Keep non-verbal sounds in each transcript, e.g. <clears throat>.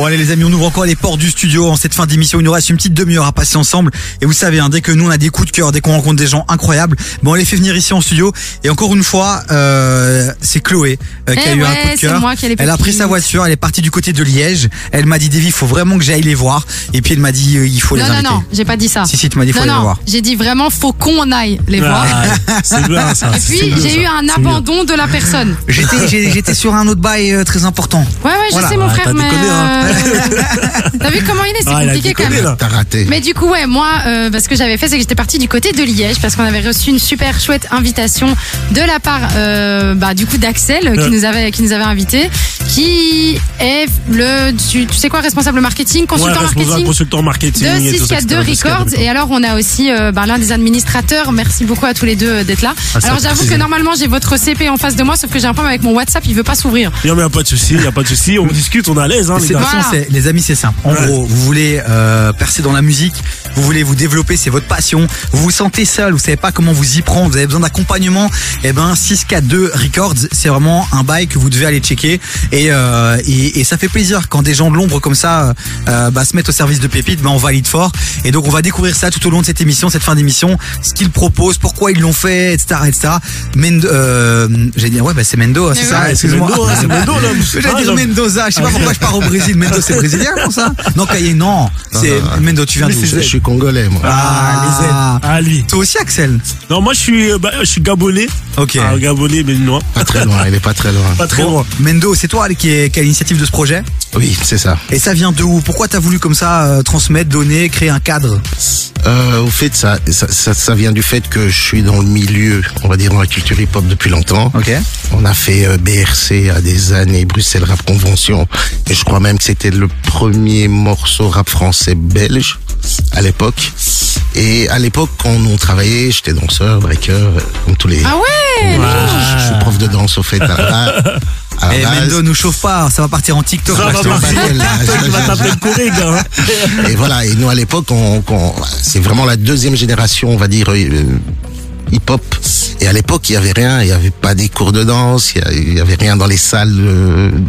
Bon allez les amis, on ouvre encore les portes du studio en cette fin d'émission. Il nous reste une petite demi-heure à passer ensemble. Et vous savez, hein, dès que nous on a des coups de cœur, dès qu'on rencontre des gens incroyables, bon on les fait venir ici en studio. Et encore une fois, euh, c'est Chloé euh, qui Eh a eu un coup de cœur. moi qui Elle a pris sa voiture, elle est partie du côté de Liège. Elle m'a dit Davy, il faut vraiment que j'aille les voir. Et puis elle m'a dit euh, il faut les Non, non, inviter. non, j'ai pas dit ça. Si si, tu m'as dit il faut non, aller les non, voir. j'ai dit vraiment, faut qu'on aille les voir. Ah, c'est bien ça. Et puis, j'ai eu un abandon de la personne. J'étais sur un autre bail euh, très important. Ouais, ouais, je Voilà. sais, mon frère, mais. hein. euh, <laughs> T'as vu comment il est? C'est Ah, il a compliqué quand déconné, même. là? T'as raté. Mais du coup, ouais, moi, euh, bah, ce que j'avais fait, c'est que j'étais partie du côté de Liège parce qu'on avait reçu une super chouette invitation de la part, euh, bah, du coup, d'Axel euh, qui Ouais. nous avait qui nous avait invité, qui est le, tu, tu sais quoi, responsable marketing, Ouais, consultant responsable marketing? consultant marketing. de et tout ça, 642 etc., Records 642. et alors on a aussi euh, bah, l'un des administrateurs merci beaucoup à tous les deux euh, d'être là Ah, ça alors fait j'avoue que plaisir. normalement j'ai votre CP en face de moi sauf que j'ai un problème avec mon WhatsApp il veut pas s'ouvrir Non, mais y a pas de souci, y a pas de souci. On discute, on est à l'aise, hein, les C'est- de gars. Voilà. c'est- les amis, c'est simple. En gros, vous voulez euh, percer dans la musique, vous voulez vous développer, c'est votre passion. Vous vous sentez seul, vous savez pas comment vous y prendre, vous avez besoin d'accompagnement. Eh ben, 642 Records, c'est vraiment un bail que vous devez aller checker. Et, euh, et, et ça fait plaisir quand des gens de l'ombre comme ça euh, bah, se mettent au service de Pépite, bah, on valide fort. Et donc, on va découvrir ça tout au long de cette émission, cette fin d'émission, ce qu'ils proposent, pourquoi ils l'ont fait, etc., etc. Mendo, euh, j'ai dit, ouais, bah, c'est Mendo, c'est Mais ça. ouais. c'est excuse-moi. Hein, c'est. <laughs> Mendoza, je sais pas pourquoi je pars au Brésil. Mendo, c'est brésilien, non ça Non, Caillé, non. C'est. Mendo, tu viens d'où Je suis congolais, moi. Ah, les aides. Ah, lui. Toi aussi, Axel Non, moi, je suis, euh, bah, je suis gabonais. Ok. Ah, gabonais, mais noir. Pas très loin, il est pas très loin. Pas très Bon, loin. Mendo, c'est toi qui est qui a l'initiative de ce projet? Oui, c'est ça. Et ça vient de où? Pourquoi t'as voulu comme ça euh, transmettre, donner, créer un cadre? Euh, au fait, ça, ça, ça, ça vient du fait que je suis dans le milieu, on va dire dans la culture hip-hop depuis longtemps. Ok. On a fait euh, BRC à des années, Bruxelles Rap Convention. Et je crois même que c'était le premier morceau rap français belge à l'époque. Et à l'époque, quand on travaillait, j'étais danseur, breaker, euh, comme tous les... ah ouais Je, je suis prof de danse au fait à la, à la Et base. Mendo, nous chauffe pas, ça va partir en TikTok. Ça va <laughs> Corée, gars. hein. Et voilà, et nous à l'époque, on, on- c'est vraiment la deuxième génération, on va dire, euh, hip-hop. Et à l'époque, il y avait rien, il y avait pas des cours de danse, il y avait rien dans les salles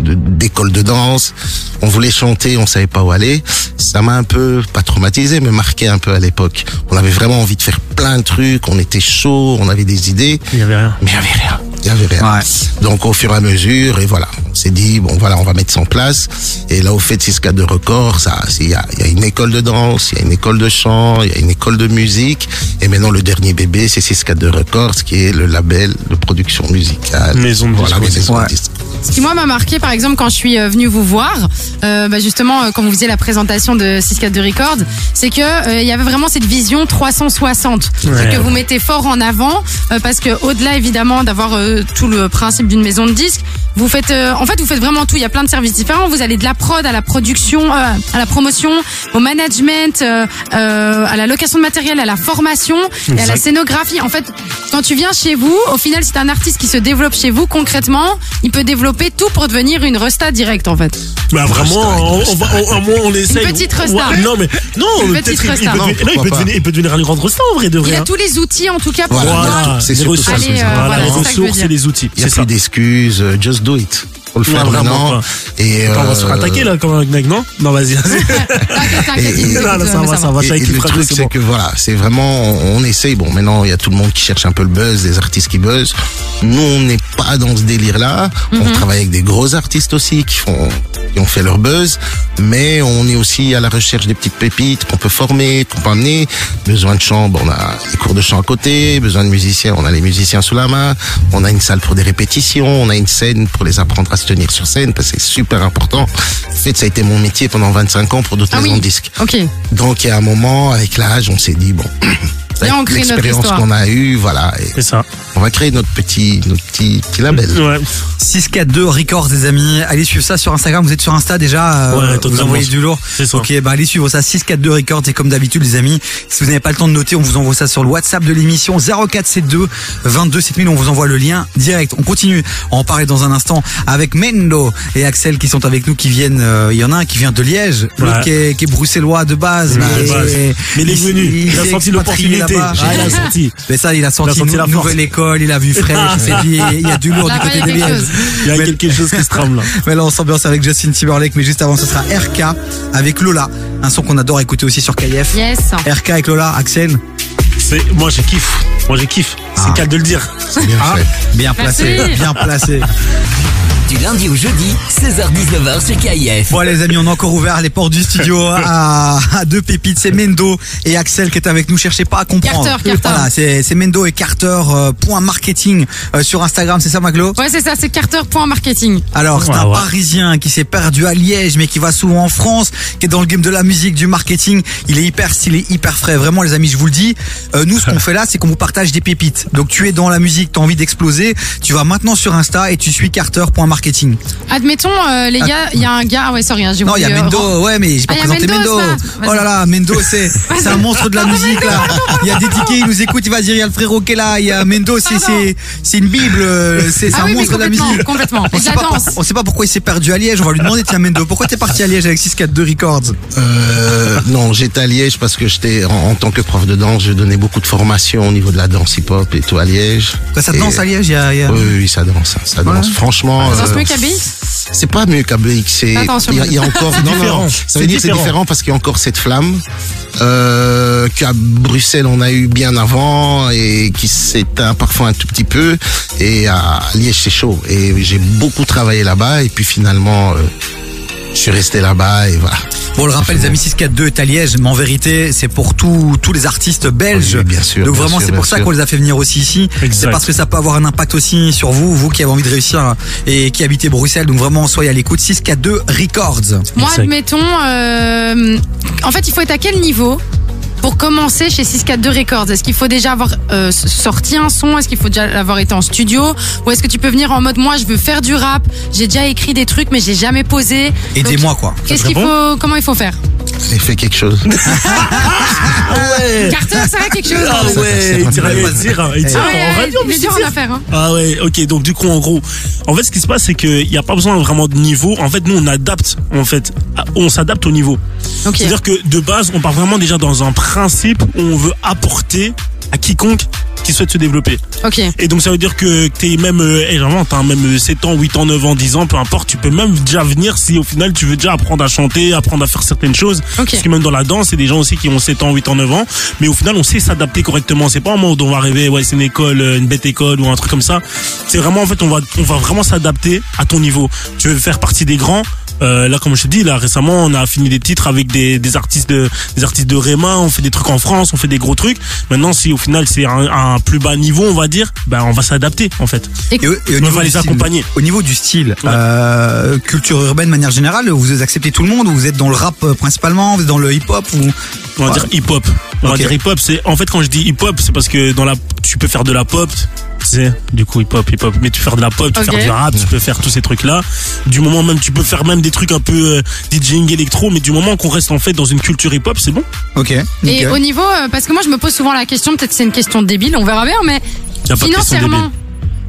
d'école de danse. On voulait chanter, on savait pas où aller. Ça m'a un peu, pas traumatisé, mais marqué un peu à l'époque. On avait vraiment envie de faire plein de trucs, on était chaud, on avait des idées, Il y avait rien. mais il y avait rien. Il y avait rien. Ouais. Donc au fur et à mesure, et voilà, on s'est dit bon voilà, on va mettre ça en place. Et là au fait 6 de record, ça, c'est- il y a, il y a une école de danse, il y a une école de chant, il y a une école de musique. Et maintenant le dernier bébé, c'est 6 de record, ce qui est le label de production musicale. Maison de voilà, de ouais. Ce qui moi m'a marqué par exemple quand je suis euh, venue vous voir, euh, bah, justement euh, quand vous faisiez la présentation de 642 Records, c'est que euh, il y avait vraiment cette vision 360 Ouais. Que vous mettez fort en avant euh, parce que au-delà évidemment d'avoir euh, tout le principe d'une maison de disques, vous faites euh, en fait vous faites vraiment tout. Il y a plein de services différents. Vous allez de la prod à la production, euh, à la promotion, au management, à la location de matériel, à la formation et à la scénographie. En fait, quand tu viens chez vous, au final, c'est un artiste qui se développe chez vous concrètement, il peut développer tout pour devenir une resta directe en fait. Bah vraiment, on, va, on, au moins, on essaye. petite resta. Ouais, non mais non, Une peut-être il, il resta. peut, Non, devenir- non, il peut pas. devenir, il peut devenir une grande resta en vrai de Il vrai. a hein. tous les outils en tout cas pour Voilà. C'est les ressources, les outils. Il n'y a plus d'excuses, euh, just do it. Faut le Non, faire vraiment maintenant. pas. Et Attends, on va se faire euh, attaquer là comme un mec, non? Non, vas-y. le truc, c'est c'est bon. que voilà, c'est vraiment, on, on essaye. Bon, maintenant, il y a tout le monde qui cherche un peu le buzz, des artistes qui buzzent. Nous, on n'est pas dans ce délire-là. Mhm. On travaille avec des gros artistes aussi qui font, qui ont fait leur buzz. Mais on est aussi à la recherche des petites pépites qu'on peut former, qu'on peut amener. Besoin de chant, on a les cours de chant à côté. Besoin de musiciens, on a les musiciens sous la main. On a une salle pour des répétitions. On a une scène pour les apprendre à se tenir sur scène parce que c'est super important. En fait, ça a été mon métier pendant 25 ans pour d'autres Ah maisons oui. de disques. Ok. Donc, il y a un moment, avec l'âge, on s'est dit, bon, <clears throat> Viens, on avec crée notre l'expérience qu'on a eue, voilà, C'est ça. on va créer notre petit, notre petit, petit label. Ouais. 642 Records, les amis. Allez suivre ça sur Instagram. Vous êtes sur Insta déjà euh, Ouais, Vous envoyez du lourd. C'est ça. Ok, bah allez suivre ça. 642 Records. Et comme d'habitude, les amis, si vous n'avez pas le temps de noter, on vous envoie ça sur le WhatsApp de l'émission 0472 22 7000. On vous envoie le lien direct. On continue à en parler dans un instant avec Mendo et Axel qui sont avec nous, qui viennent. euh, Il y en a un qui vient de Liège, l'autre qui, est, qui est bruxellois de base. Ouais, de base. Mais il est venu. Il a senti l'opportunité senti. Ah, il a senti. <laughs> Mais ça, il a senti, Il a senti nou- la nouvelle école, il a vu il s'est dit, il y a du lourd du côté des chose. Il y a quelque chose qui se trame là. <laughs> Mais là, on s'ambiance avec Justin Timberlake, mais juste avant, ce sera RK avec Lola, un son qu'on adore écouter aussi sur KF. Yes. RK avec Lola, Axel, C'est, moi, je kiffe. Moi, je kiffe. C'est Ah. qu'à de le dire. Bien Ah. fait. bien placé, Merci. bien placé. <laughs> Du lundi au jeudi, 16h-19h sur KIF. Bon les amis, on a encore ouvert les portes du studio <laughs> à, à deux pépites. C'est Mendo et Axel qui est avec nous. Cherchez pas à comprendre. Carter, Carter. Voilà, c'est c'est Mendo et Carter euh, point marketing euh, sur Instagram. C'est ça, Maglo? Ouais, c'est ça, c'est Carter.marketing. Alors, c'est Ouais, un ouais. Parisien qui s'est perdu à Liège, mais qui va souvent en France, qui est dans le game de la musique, du marketing. Il est hyper stylé, hyper frais. Vraiment, les amis, je vous le dis. Euh, nous, ce qu'on <laughs> fait là, c'est qu'on vous partage des pépites. Donc, tu es dans la musique, tu as envie d'exploser. Tu vas maintenant sur Insta et tu suis Carter.marketing. Admettons, euh, les gars, il y a un gars. Ah ouais, sorry, hein, j'ai Non, il y a euh, Mendo, ouais, mais j'ai pas Ah, il y a présenté Mendo, Mendo. ça. Oh là là, Mendo, c'est c'est un monstre de la musique là. Il y a des tickets, il nous écoute, il va dire il y a le frérot qui est là, il y a Mendo, c'est c'est c'est une bible, euh, c'est c'est Ah un oui, mais monstre de la complètement, musique. complètement. On sait, pas, on sait pas pourquoi il s'est perdu à Liège. On va lui demander tiens Mendo, pourquoi t'es parti à Liège avec 642 Records? Euh, non, j'étais à Liège parce que j'étais en, en tant que prof de danse, je donnais beaucoup de formations au niveau de la danse hip-hop et tout à Liège. Quoi, Ça Et- danse à Liège il y a, il y a- Oui, oui, ça danse, hein, ça danse. Franchement, Ça euh, mieux qu'ABX c'est pas mieux qu'ABX. C'est il y, a- il y a encore non, différent. non, ça C'est veut dire que c'est différent. différent parce qu'il y a encore cette flamme euh, qu'à Bruxelles on a eu bien avant et qui s'éteint parfois un tout petit peu et à Liège c'est chaud et j'ai beaucoup travaillé là-bas et puis finalement euh, je suis resté là-bas et voilà. Bon, on le rappelle, les amis 642 est à Liège, mais en vérité, c'est pour tous tous les artistes belges. Oui, bien sûr, Donc bien vraiment, c'est pour ça qu'on les a fait venir aussi ici. C'est parce que ça peut avoir un impact aussi sur vous, vous qui avez envie de réussir et qui habitez Bruxelles. Donc vraiment, soyez à l'écoute. 642 Records. Moi, admettons, euh, en fait, il faut être à quel niveau? Pour commencer chez 642 Records Est-ce qu'il faut déjà avoir euh, sorti un son? Est-ce qu'il faut déjà avoir été en studio? Ou est-ce que tu peux venir en mode moi, je veux faire du rap, j'ai déjà écrit des trucs, mais j'ai jamais posé. Aidez-moi, quoi. Qu'est-ce qu'il faut Comment il faut faire? J'ai fait quelque chose. <laughs> Carter, ça va quelque chose Ah hein ouais, il tire, il tire, il Ah ouais, en radio. il est dur en affaire. Hein. Ah ouais, ok. Donc du coup, en gros, en fait, ce qui se passe, c'est qu'il n'y a pas besoin vraiment de niveau. En fait, nous, on adapte. En fait, on s'adapte au niveau. C'est-à-dire que de base, on part vraiment déjà dans un principe où on veut apporter à quiconque qui souhaite se développer. Ok. Et donc ça veut dire que t'es même, euh, eh, vraiment, t'as même 7 ans, 8 ans, 9 ans, 10 ans, peu importe, tu peux même déjà venir si au final tu veux déjà apprendre à chanter, apprendre à faire certaines choses. Ok. Parce que même dans la danse, c'est des gens aussi qui ont 7 ans, 8 ans, 9 ans, mais au final on sait s'adapter correctement. C'est pas un moment où on va rêver, ouais c'est une école, euh, une bête école ou un truc comme ça. C'est vraiment en fait on va, on va vraiment s'adapter à ton niveau. Tu veux faire partie des grands, euh, là, comme je te dis, là récemment, on a fini des titres avec des, des artistes de des artistes de Réma. On fait des trucs en France, on fait des gros trucs. Maintenant, si au final c'est un, un plus bas niveau, on va dire, ben on va s'adapter en fait. Et, au- et au On va les style- accompagner. Au niveau du style, euh, culture urbaine de manière générale, vous acceptez tout le monde ou vous êtes dans le rap euh, principalement, vous êtes dans le hip-hop ou On va dire hip hop. On va dire hip hop. C'est en fait quand je dis hip hop, c'est parce que dans la tu peux faire de la pop. Du coup hip hop, hip hop. Mais tu peux faire de la pop, tu peux Ok. faire du rap, tu peux faire tous ces trucs là. Du moment même, tu peux faire même des trucs un peu euh, DJing électro, mais du moment qu'on reste en fait dans une culture hip hop, c'est bon. Ok. Et au niveau, euh, parce que moi je me pose souvent la question, peut-être c'est une question débile, on verra bien, mais financièrement.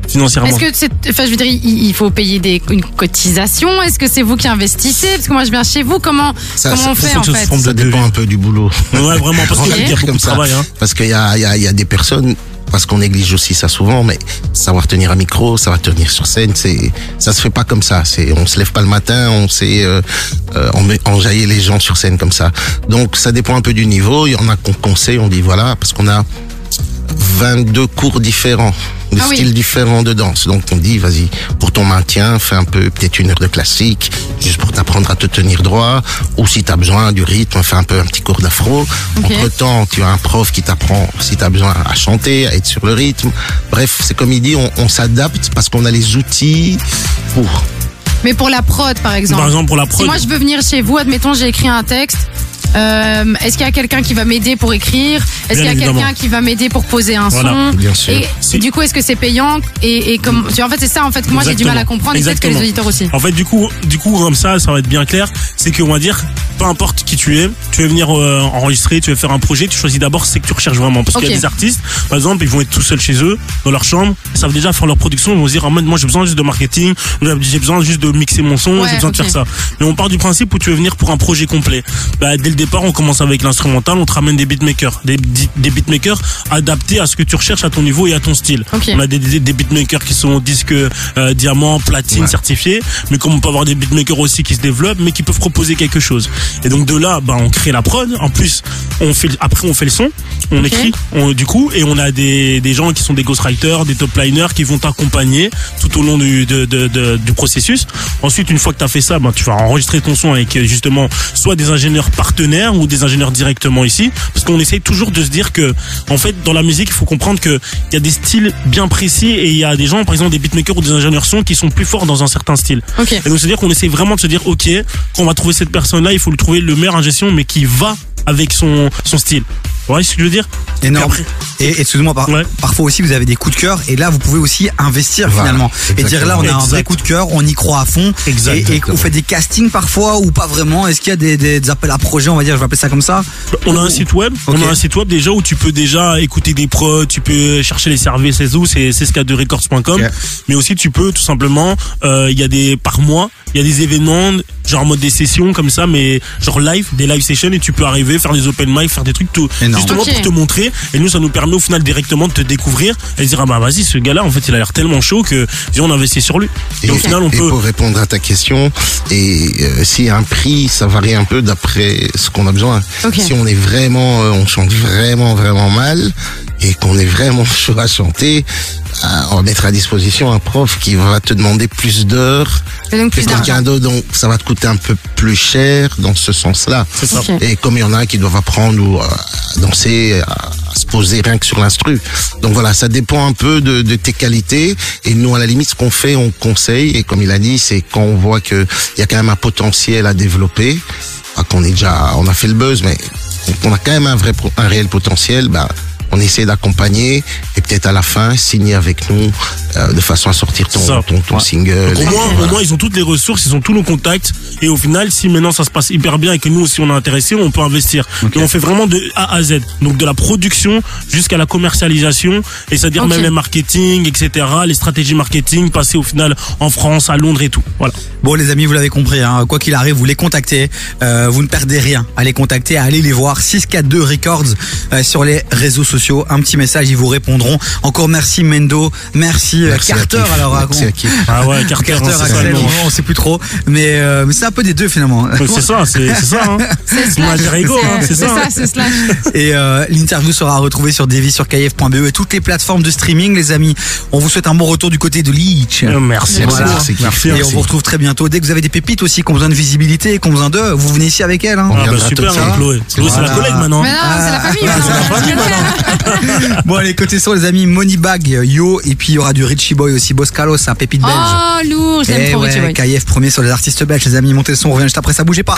Financièrement. est-ce que c'est, enfin je veux dire, il, il faut payer des, une cotisation Est-ce que c'est vous qui investissez? Parce que moi je viens chez vous, comment Ça, comment ça- on fait en que ça se fait Ça dépend un peu du boulot. Ouais, vraiment, parce <laughs> qu'il y a comme ça. travail. Hein. Parce qu'il y a, il y, a, il y a des personnes, parce qu'on néglige aussi ça souvent, mais savoir tenir un micro, savoir tenir sur scène, c'est ça se fait pas comme ça. C'est on se lève pas le matin, on sait euh, euh, on les gens sur scène comme ça. Donc ça dépend un peu du niveau. Il y en a qu'on conseille, on dit voilà, parce qu'on a 22 cours différents, de Ah oui. styles différents de danse. Donc on dit, vas-y, pour ton maintien, fais un peu, peut-être une heure de classique, juste pour t'apprendre à te tenir droit. Ou si tu as besoin du rythme, fais un peu un petit cours d'afro. Entre-temps, tu as un prof qui t'apprend, si tu as besoin, à chanter, à être sur le rythme. Bref, c'est comme il dit, on, on s'adapte parce qu'on a les outils pour. Mais pour la prod par exemple. Par exemple, pour la si prod. moi je veux venir chez vous, admettons j'ai écrit un texte. Euh, Est-ce qu'il y a quelqu'un qui va m'aider pour écrire Est-ce qu'il y a quelqu'un qui va m'aider pour poser un Voilà, son bien sûr. Et Si. du coup, est-ce que c'est payant Et, et comme, tu vois, en fait, c'est ça en fait que moi j'ai du mal à Exactement. comprendre et peut-être que les auditeurs aussi. En fait, du coup, du coup, comme ça, ça va être bien clair. C'est qu'on va dire, peu importe qui tu es, tu veux venir euh, enregistrer, tu veux faire un projet, tu choisis d'abord ce que tu recherches vraiment. Parce qu'il y a des artistes, par exemple, ils vont être tout seuls chez eux, dans leur chambre, ils savent déjà faire leur production, ils vont se dire, ah, moi j'ai besoin juste de marketing, j'ai besoin juste de mixer mon son, Ouais, j'ai besoin de faire ça. Mais on part du principe où tu veux venir pour un projet complet. Bah, dès le départ, on commence avec l'instrumental, on te ramène des beatmakers, des, des beatmakers adaptés à ce que tu recherches à ton niveau et à ton style. Ok. On a des, des, des beatmakers qui sont disques euh, diamant, platine, Ouais. certifiés, mais comme on peut avoir des beatmakers aussi qui se développent, mais qui peuvent proposer quelque chose. Et donc de là, bah, on crée la prod. En plus, on fait, après on fait le son, on écrit, on- du coup, et on a des, des gens qui sont des ghostwriters, des top liners qui vont t'accompagner tout au long du, de, de- de- du processus. Ensuite, une fois que tu as fait ça, bah, tu vas enregistrer ton son avec euh, justement soit des ingénieurs partenaires ou des ingénieurs directement ici, parce qu'on essaye toujours de se dire que, en fait, dans la musique, il faut comprendre que il y a des styles bien précis et il y a des gens, par exemple, des beatmakers ou des ingénieurs son qui sont plus forts dans un certain style. Ok. Et donc, c'est-à-dire qu'on essaie vraiment de se dire, ok, quand on va trouver cette personne-là, il faut lui trouver le meilleur en gestion, mais qui va avec son, son style. Vous voyez ce que je veux dire? Énorme. Et, et excusez-moi, par- Ouais. parfois aussi vous avez des coups de cœur et là vous pouvez aussi investir Voilà, finalement et dire là on a un vrai coup de cœur, on y croit à fond. Exact. Et, et vous faites des castings parfois ou pas vraiment? Est-ce qu'il y a des, des, des appels à projets, on va dire, je vais appeler ça comme ça? On a un site web, on a un site web déjà où tu peux déjà écouter des prods, tu peux chercher les services et tout, c'est c'est records.com. Ok. Mais aussi tu peux tout simplement, euh, il y a des par mois, il y a des événements genre en mode des sessions comme ça, mais genre live, des live sessions et tu peux arriver faire des open mic, faire des trucs tout Énorme. justement pour te montrer. Et nous ça nous permet au final directement de te découvrir et de dire ah bah vas-y ce gars-là en fait il a l'air tellement chaud que viens on investit sur lui. Et, au final on et peut pour répondre à ta question, et euh, s'il y a un prix, ça varie un peu d'après ce qu'on a besoin. Si on est vraiment, euh, on chante vraiment vraiment mal et qu'on est vraiment chaud à chanter, euh, on va mettre à disposition un prof qui va te demander plus d'heures que quelqu'un d'autre, donc ça va te coûter un peu plus cher dans ce sens-là. c'est ça. Ok. Et comme il y en a qui doivent apprendre ou euh, à danser, à, à se poser rien que sur l'instru. Donc voilà, ça dépend un peu de, de tes qualités. Et nous, à la limite, ce qu'on fait, on conseille. Et comme il a dit, c'est quand on voit que il y a quand même un potentiel à développer, qu'on est déjà, on a fait le buzz, mais on a quand même un vrai, un réel potentiel. Bah, on essaie d'accompagner et peut-être à la fin signer avec nous euh, de façon à sortir ton, Ça. ton, ton Ouais. single. Donc, au, moins, au moins, ils ont toutes les ressources, ils ont tous nos contacts. Et au final, si maintenant ça se passe hyper bien et que nous aussi on est intéressé, on peut investir. Et on fait vraiment de A à Z. Donc de la production jusqu'à la commercialisation. Et c'est-à-dire même les marketing, etc. Les stratégies marketing, passer au final en France, à Londres et tout. Voilà. Bon les amis, vous l'avez compris, hein, quoi qu'il arrive, vous les contactez, euh, vous ne perdez rien à les contacter, à aller les voir, 642 Records euh, sur les réseaux sociaux, un petit message, ils vous répondront. Encore merci Mendo, merci, euh, Merci à Carter alors. À. Ah ouais, Carter, Carter, hein, c'est ça, Axel, le nom. on sait plus trop, mais, euh, mais c'est un peu des deux finalement. C'est ça, c'est ça. Hein. <laughs> C'est hein, ça. ça, hein. c'est slash. Et euh, l'interview sera retrouvée sur devisurkf.be E et toutes les plateformes de streaming, les amis. On vous souhaite un bon retour du côté de Leach. Euh, Merci. Merci, Voilà. merci, Kif. Merci, Et on vous retrouve très bientôt. Dès que vous avez des pépites aussi, qui ont besoin de visibilité, qui ont besoin d'eux, vous venez ici avec elle. Hein. Ah bah super, hein, ça. Chloé. Chloé, c'est la collègue maintenant. Mais non, c'est la famille. <laughs> Bon, allez, côté son, les amis, Moneybag, Yo, et puis il y aura du Richie Boy aussi, Boscalos, un pépite belge. Oh, lourd, j'aime Eh trop Richie ouais, Boy. KF premier sur les artistes belges, les amis, montez le son, on revient juste après ça, bougez pas.